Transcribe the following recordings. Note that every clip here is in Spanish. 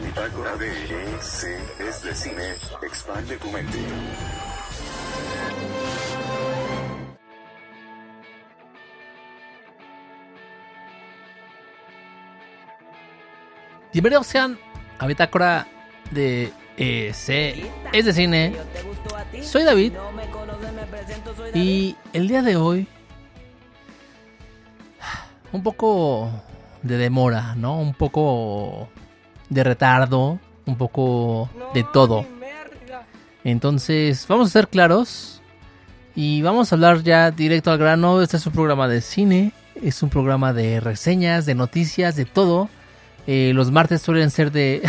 Bitácora de C es de cine. Expande tu mente. Bienvenidos sean a Bitácora de eh, C es de cine. Soy David y el día de hoy un poco de demora, ¿no? Un poco de retardo, un poco de todo. Entonces, vamos a ser claros y vamos a hablar ya directo al grano. Este es un programa de cine, es un programa de reseñas, de noticias, de todo. Eh, los martes suelen ser de...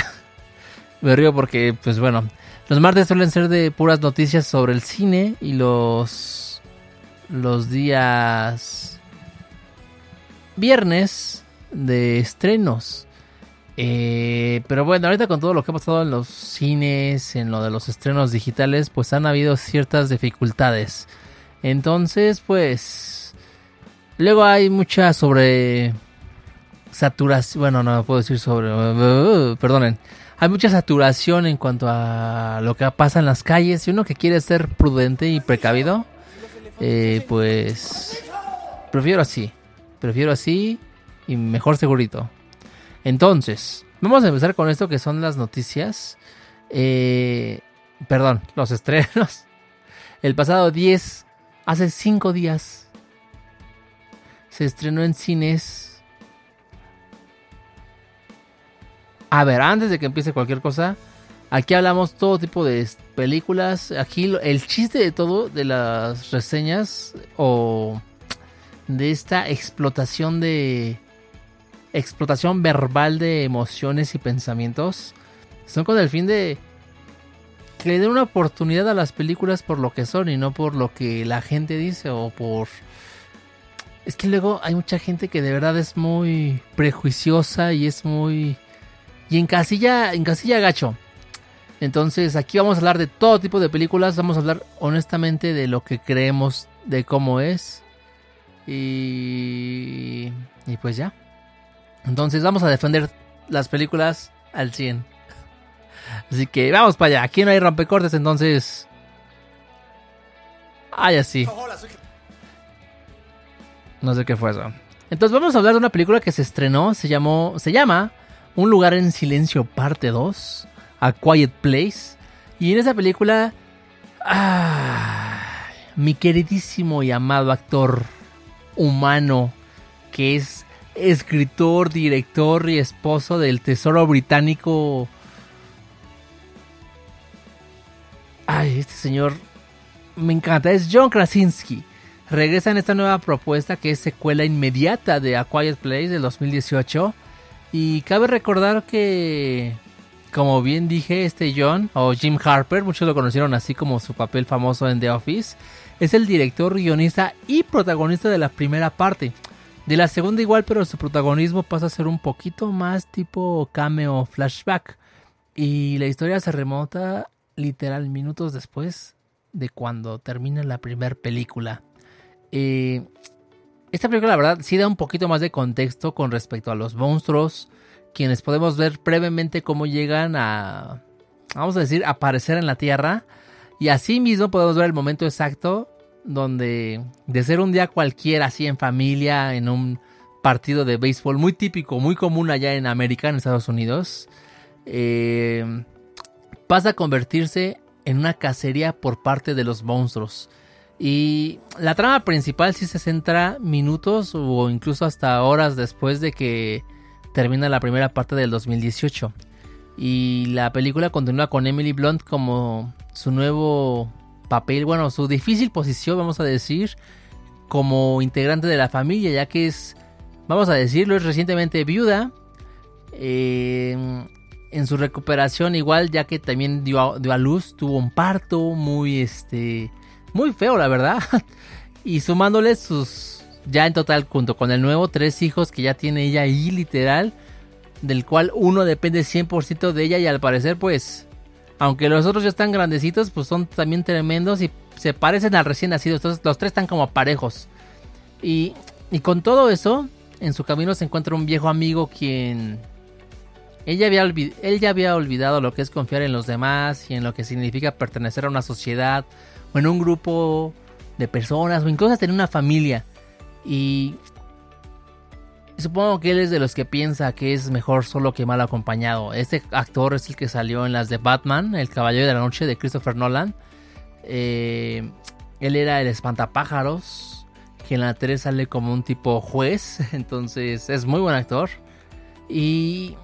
Me río porque, pues bueno, los martes suelen ser de puras noticias sobre el cine y los... Los días... Viernes de estrenos. Eh, pero bueno, ahorita con todo lo que ha pasado en los cines, en lo de los estrenos digitales, pues han habido ciertas dificultades. Entonces, pues... Luego hay mucha sobre... Saturación, bueno, no puedo decir sobre... Perdonen. Hay mucha saturación en cuanto a lo que pasa en las calles. Y uno que quiere ser prudente y precavido, eh, pues... Prefiero así. Prefiero así y mejor segurito. Entonces, vamos a empezar con esto que son las noticias. Eh, perdón, los estrenos. El pasado 10, hace 5 días, se estrenó en cines. A ver, antes de que empiece cualquier cosa, aquí hablamos todo tipo de películas. Aquí el chiste de todo, de las reseñas o de esta explotación de explotación verbal de emociones y pensamientos son con el fin de que le den una oportunidad a las películas por lo que son y no por lo que la gente dice o por es que luego hay mucha gente que de verdad es muy prejuiciosa y es muy y en casilla en casilla gacho. Entonces aquí vamos a hablar de todo tipo de películas vamos a hablar honestamente de lo que creemos de cómo es y, y pues ya. Entonces vamos a defender las películas al 100. Así que vamos para allá. Aquí no hay rompecortes, entonces... Ay, así. No sé qué fue eso. Entonces vamos a hablar de una película que se estrenó. Se llamó... Se llama Un lugar en silencio parte 2. A Quiet Place. Y en esa película... Ah, mi queridísimo y amado actor humano que es escritor, director y esposo del tesoro británico. Ay, este señor me encanta. Es John Krasinski. Regresa en esta nueva propuesta que es secuela inmediata de A Quiet Place del 2018. Y cabe recordar que, como bien dije, este John o Jim Harper, muchos lo conocieron así como su papel famoso en The Office es el director, guionista y protagonista de la primera parte. De la segunda igual, pero su protagonismo pasa a ser un poquito más tipo cameo flashback. Y la historia se remota literal minutos después de cuando termina la primera película. Eh, esta película, la verdad, sí da un poquito más de contexto con respecto a los monstruos, quienes podemos ver brevemente cómo llegan a, vamos a decir, aparecer en la Tierra y así mismo podemos ver el momento exacto donde de ser un día cualquiera, así en familia, en un partido de béisbol muy típico, muy común allá en América, en Estados Unidos, eh, pasa a convertirse en una cacería por parte de los monstruos. Y la trama principal sí se centra minutos o incluso hasta horas después de que termina la primera parte del 2018. Y la película continúa con Emily Blunt como su nuevo papel, bueno, su difícil posición, vamos a decir, como integrante de la familia, ya que es, vamos a decirlo, es recientemente viuda. Eh, en su recuperación igual, ya que también dio a, dio a, luz, tuvo un parto muy, este, muy feo, la verdad. y sumándole sus, ya en total, junto con el nuevo, tres hijos que ya tiene ella ahí, literal del cual uno depende 100% de ella y al parecer pues aunque los otros ya están grandecitos pues son también tremendos y se parecen al recién nacido, entonces los tres están como parejos. Y, y con todo eso, en su camino se encuentra un viejo amigo quien ella había él ya había olvidado lo que es confiar en los demás y en lo que significa pertenecer a una sociedad o en un grupo de personas o incluso tener una familia. Y supongo que él es de los que piensa que es mejor solo que mal acompañado. Este actor es el que salió en las de Batman, El Caballero de la Noche de Christopher Nolan. Eh, él era el espantapájaros, que en la 3 sale como un tipo juez, entonces es muy buen actor. Y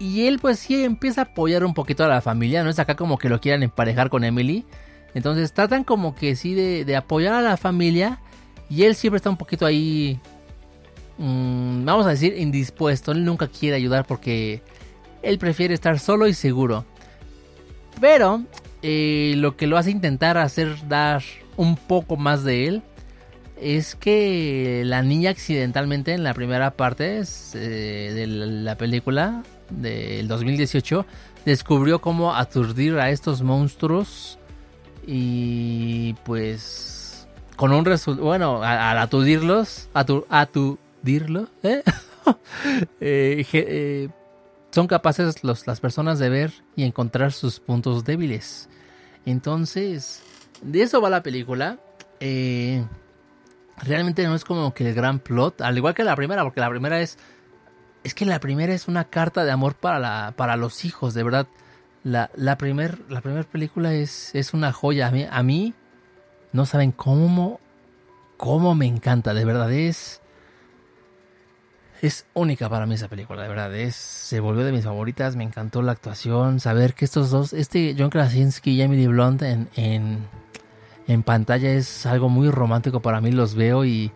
y él pues sí empieza a apoyar un poquito a la familia, no es acá como que lo quieran emparejar con Emily. Entonces tratan como que sí de, apoyar a la familia. Y él siempre está un poquito ahí, mm, vamos a decir, indispuesto. Él nunca quiere ayudar porque él prefiere estar solo y seguro. Pero eh, lo que lo hace intentar hacer dar un poco más de él es que la niña accidentalmente en la primera parte eh, de la película del 2018 descubrió cómo aturdir a estos monstruos y pues con un resultado, bueno, al aturdirlos, aturdirlo, ¿eh? Eh, eh, son capaces las personas de ver y encontrar sus puntos débiles. Entonces, de eso va la película. realmente no es como que el gran plot, al igual que la primera, porque la primera es es que la primera es una carta de amor para, la, para los hijos, de verdad. La, la primera la película es, es una joya. A mí, a mí no saben cómo, cómo me encanta, de verdad. Es, es única para mí esa película, de verdad. Es, se volvió de mis favoritas. Me encantó la actuación. Saber que estos dos, este John Krasinski y Emily Blunt en, en, pantalla es algo muy romántico para mí. Los veo y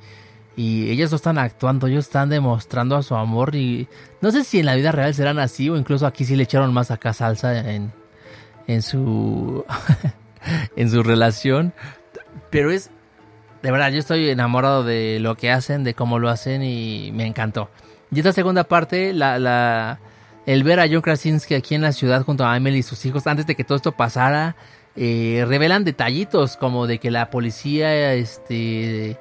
y ellos no están actuando, ellos están demostrando a su amor y no sé si en la vida real serán así o incluso aquí sí le echaron más acá salsa en, en su en su relación, pero es de verdad yo estoy enamorado de lo que hacen, de cómo lo hacen y me encantó. Y esta segunda parte, la, la el ver a John Krasinski aquí en la ciudad junto a Emily y sus hijos antes de que todo esto pasara, eh, revelan detallitos como de que la policía este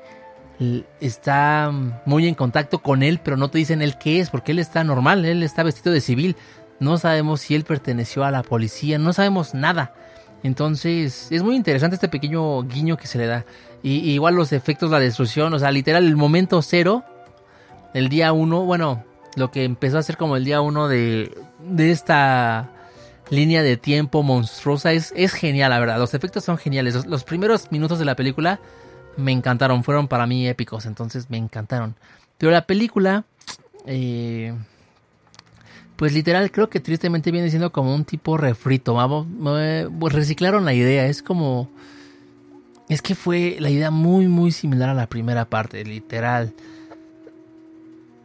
está muy en contacto con él, pero no te dicen él qué es, porque él está normal, él está vestido de civil. No sabemos si él perteneció a la policía, no sabemos nada. Entonces, es muy interesante este pequeño guiño que se le da. Y, igual los efectos, la destrucción, o sea, literal, el momento cero, el día uno, bueno, lo que empezó a ser como el día uno de, de esta línea de tiempo monstruosa es, es genial, la verdad. Los efectos son geniales. los primeros minutos de la película me encantaron, fueron para mí épicos, entonces me encantaron. Pero la película, eh, pues literal, creo que tristemente viene siendo como un tipo refrito. Vamos, pues reciclaron la idea, es como. Es que fue la idea muy, muy similar a la primera parte, literal.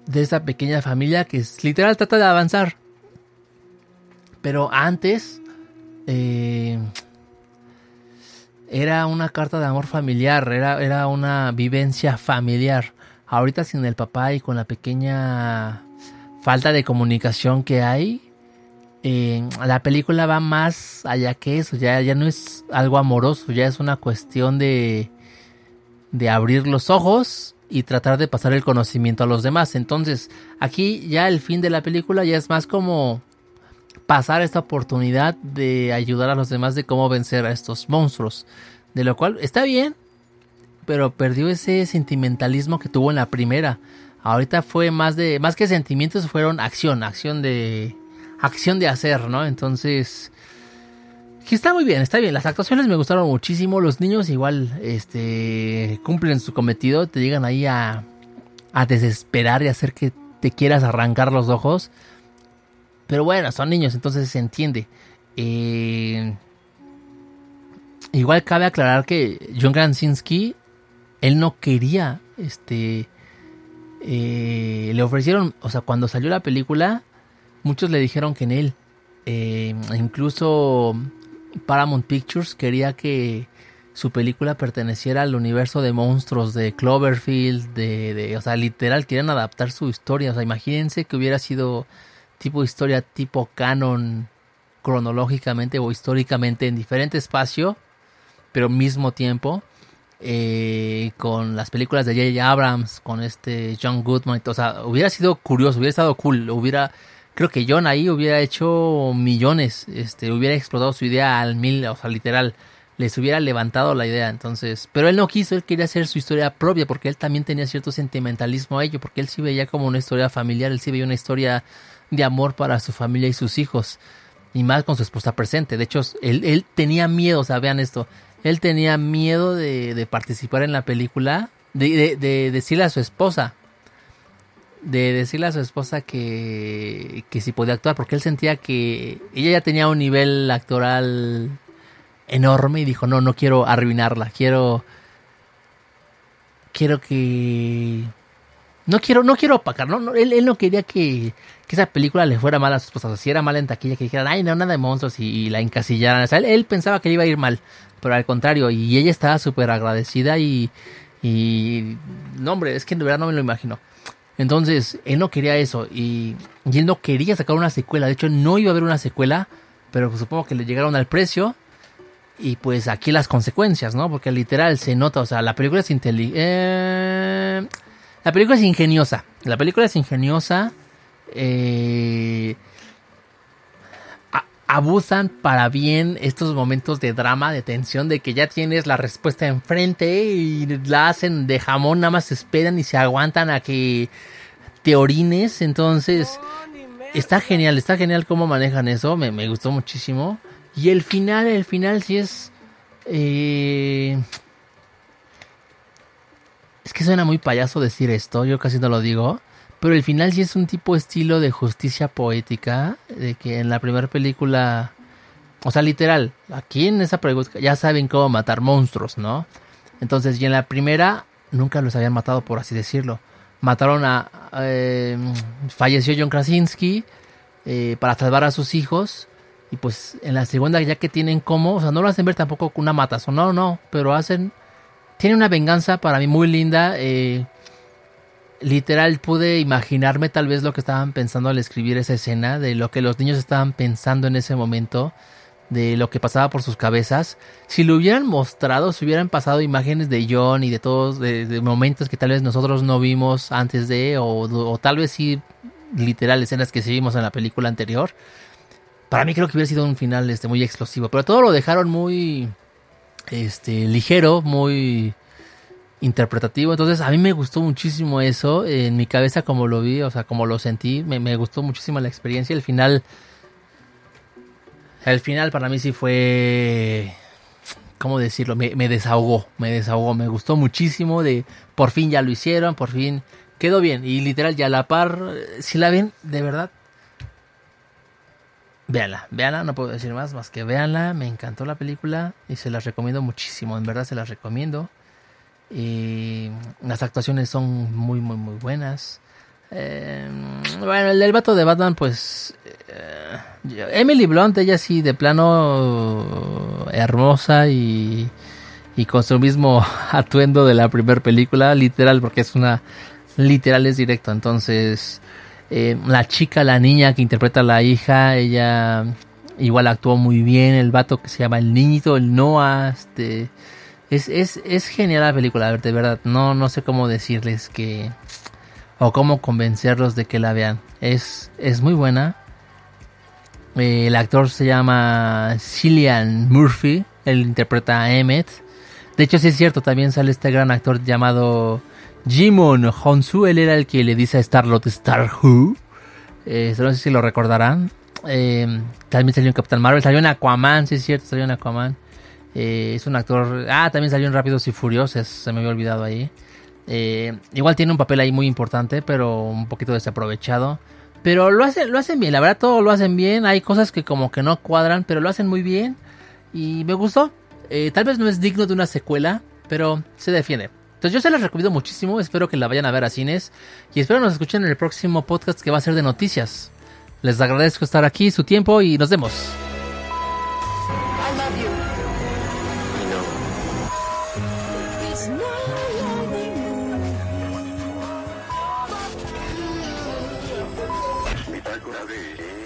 De esta pequeña familia que es, literal trata de avanzar. Pero antes. Eh, era una carta de amor familiar, era, era una vivencia familiar. Ahorita sin el papá y con la pequeña falta de comunicación que hay, eh, la película va más allá que eso, ya, ya no es algo amoroso, ya es una cuestión de, de abrir los ojos y tratar de pasar el conocimiento a los demás. Entonces, aquí ya el fin de la película ya es más como pasar esta oportunidad de ayudar a los demás de cómo vencer a estos monstruos. De lo cual está bien, pero perdió ese sentimentalismo que tuvo en la primera. Ahorita fue más de más que sentimientos fueron acción, acción de acción de hacer, ¿no? Entonces que está muy bien, está bien. Las actuaciones me gustaron muchísimo. Los niños igual este cumplen su cometido, te llegan ahí a a desesperar y hacer que te quieras arrancar los ojos. Pero bueno, son niños, entonces se entiende. Eh, igual cabe aclarar que John Krasinski, él no quería, este, eh, le ofrecieron, o sea, cuando salió la película, muchos le dijeron que en él, eh, incluso Paramount Pictures quería que su película perteneciera al universo de monstruos de Cloverfield, de, de, o sea, literal, querían adaptar su historia, o sea, imagínense que hubiera sido tipo historia tipo canon cronológicamente o históricamente en diferente espacio, pero mismo tiempo. eh, con las películas de J.J. Abrams, con este John Goodman, o sea, hubiera sido curioso, hubiera estado cool, hubiera, creo que John ahí hubiera hecho millones, este, hubiera explotado su idea al mil, o sea, literal, les hubiera levantado la idea, entonces, pero él no quiso, él quería hacer su historia propia, porque él también tenía cierto sentimentalismo a ello, porque él sí veía como una historia familiar, él sí veía una historia de amor para su familia y sus hijos, y más con su esposa presente, de hecho, él, él tenía miedo, o sea, vean esto, él tenía miedo de, participar en la película, de, decirle a su esposa, de decirle a su esposa que, que si podía actuar, porque él sentía que ella ya tenía un nivel actoral enorme y dijo, no, no quiero arruinarla, quiero... Quiero que... No quiero, no quiero opacar, no, él, no quería que, esa película le fuera mal a su esposa. si era mala en taquilla, que dijeran, ay, no, nada de monstruos y, la encasillaran. O sea, él, pensaba que le iba a ir mal pero al contrario, y ella estaba súper agradecida y, y, no hombre, es que de verdad no me lo imagino. Entonces, él no quería eso y, y él no quería sacar una secuela, de hecho no iba a haber una secuela, pero supongo que le llegaron al precio y pues aquí las consecuencias, ¿no? Porque literal se nota, o sea, la película es inteligente. Eh, la película es ingeniosa. La película es ingeniosa. Eh, abusan para bien estos momentos de drama, de tensión, de que ya tienes la respuesta enfrente y la hacen de jamón, nada más esperan y se aguantan a que te orines. Entonces, está genial, está genial cómo manejan eso, me, gustó muchísimo. Y el final, el final sí es... Eh, es que suena muy payaso decir esto, yo casi no lo digo. Pero el final sí es un tipo estilo de justicia poética, de que en la primera película, o sea, literal, aquí en esa pregunta ya saben cómo matar monstruos, ¿no? Entonces, y en la primera nunca los habían matado, por así decirlo. Mataron a... Eh, falleció John Krasinski eh, para salvar a sus hijos. Y pues en la segunda, ya que tienen como, o sea, no lo hacen ver tampoco una matazón, no, no, pero hacen... Tiene una venganza para mí muy linda. Eh, literal pude imaginarme tal vez lo que estaban pensando al escribir esa escena, de lo que los niños estaban pensando en ese momento, de lo que pasaba por sus cabezas. Si lo hubieran mostrado, si hubieran pasado imágenes de John y de todos, de, momentos que tal vez nosotros no vimos antes de, o, tal vez sí, literal, escenas que sí vimos en la película anterior. Para mí creo que hubiera sido un final este, muy explosivo, pero todo lo dejaron muy este, ligero, muy interpretativo. Entonces a mí me gustó muchísimo eso. En mi cabeza como lo vi, o sea, como lo sentí, me, gustó muchísimo la experiencia. El final... El final para mí sí fue... ¿Cómo decirlo? Me, me desahogó, me desahogó, me gustó muchísimo de... Por fin ya lo hicieron, por fin quedó bien. Y literal, ya la par, si la ven, de verdad, véanla, véanla, no puedo decir más, más que véanla, me encantó la película y se las recomiendo muchísimo, en verdad se las recomiendo. Y las actuaciones son muy, muy, muy buenas. Eh, bueno, el del vato de Batman, pues. Eh, Emily Blunt, ella sí, de plano hermosa y, y con su mismo atuendo de la primera película, literal, porque es una. Literal es directo. Entonces, eh, la chica, la niña que interpreta a la hija, ella igual actuó muy bien. El vato que se llama el niñito, el Noah, este es, es, es genial la película, de verdad. No, no sé cómo decirles que. O cómo convencerlos de que la vean. Es, es muy buena. Eh, el actor se llama Cillian Murphy. Él interpreta a Emmett. De hecho, sí es cierto, también sale este gran actor llamado Jimon Honsu. Él era el que le dice a Starlot Star Who. Eh, no sé si lo recordarán. Eh, también salió en Captain Marvel. Salió en Aquaman, sí es cierto, salió en Aquaman. Eh, es un actor. Ah, también salió en Rápidos y Furiosos. Se me había olvidado ahí. Eh, igual tiene un papel ahí muy importante, pero un poquito desaprovechado. Pero lo hacen, lo hacen bien, la verdad todo lo hacen bien. Hay cosas que como que no cuadran, pero lo hacen muy bien. Y me gustó. Eh, tal vez no es digno de una secuela, pero se defiende. Entonces yo se les recomiendo muchísimo, espero que la vayan a ver a cines y espero nos escuchen en el próximo podcast que va a ser de noticias. Les agradezco estar aquí, su tiempo y nos vemos.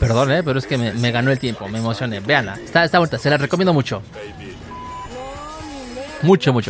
Perdón, eh, pero es que me, ganó el tiempo, me emocioné. Veanla, está, está bonita, se la recomiendo mucho. Mucho, mucho.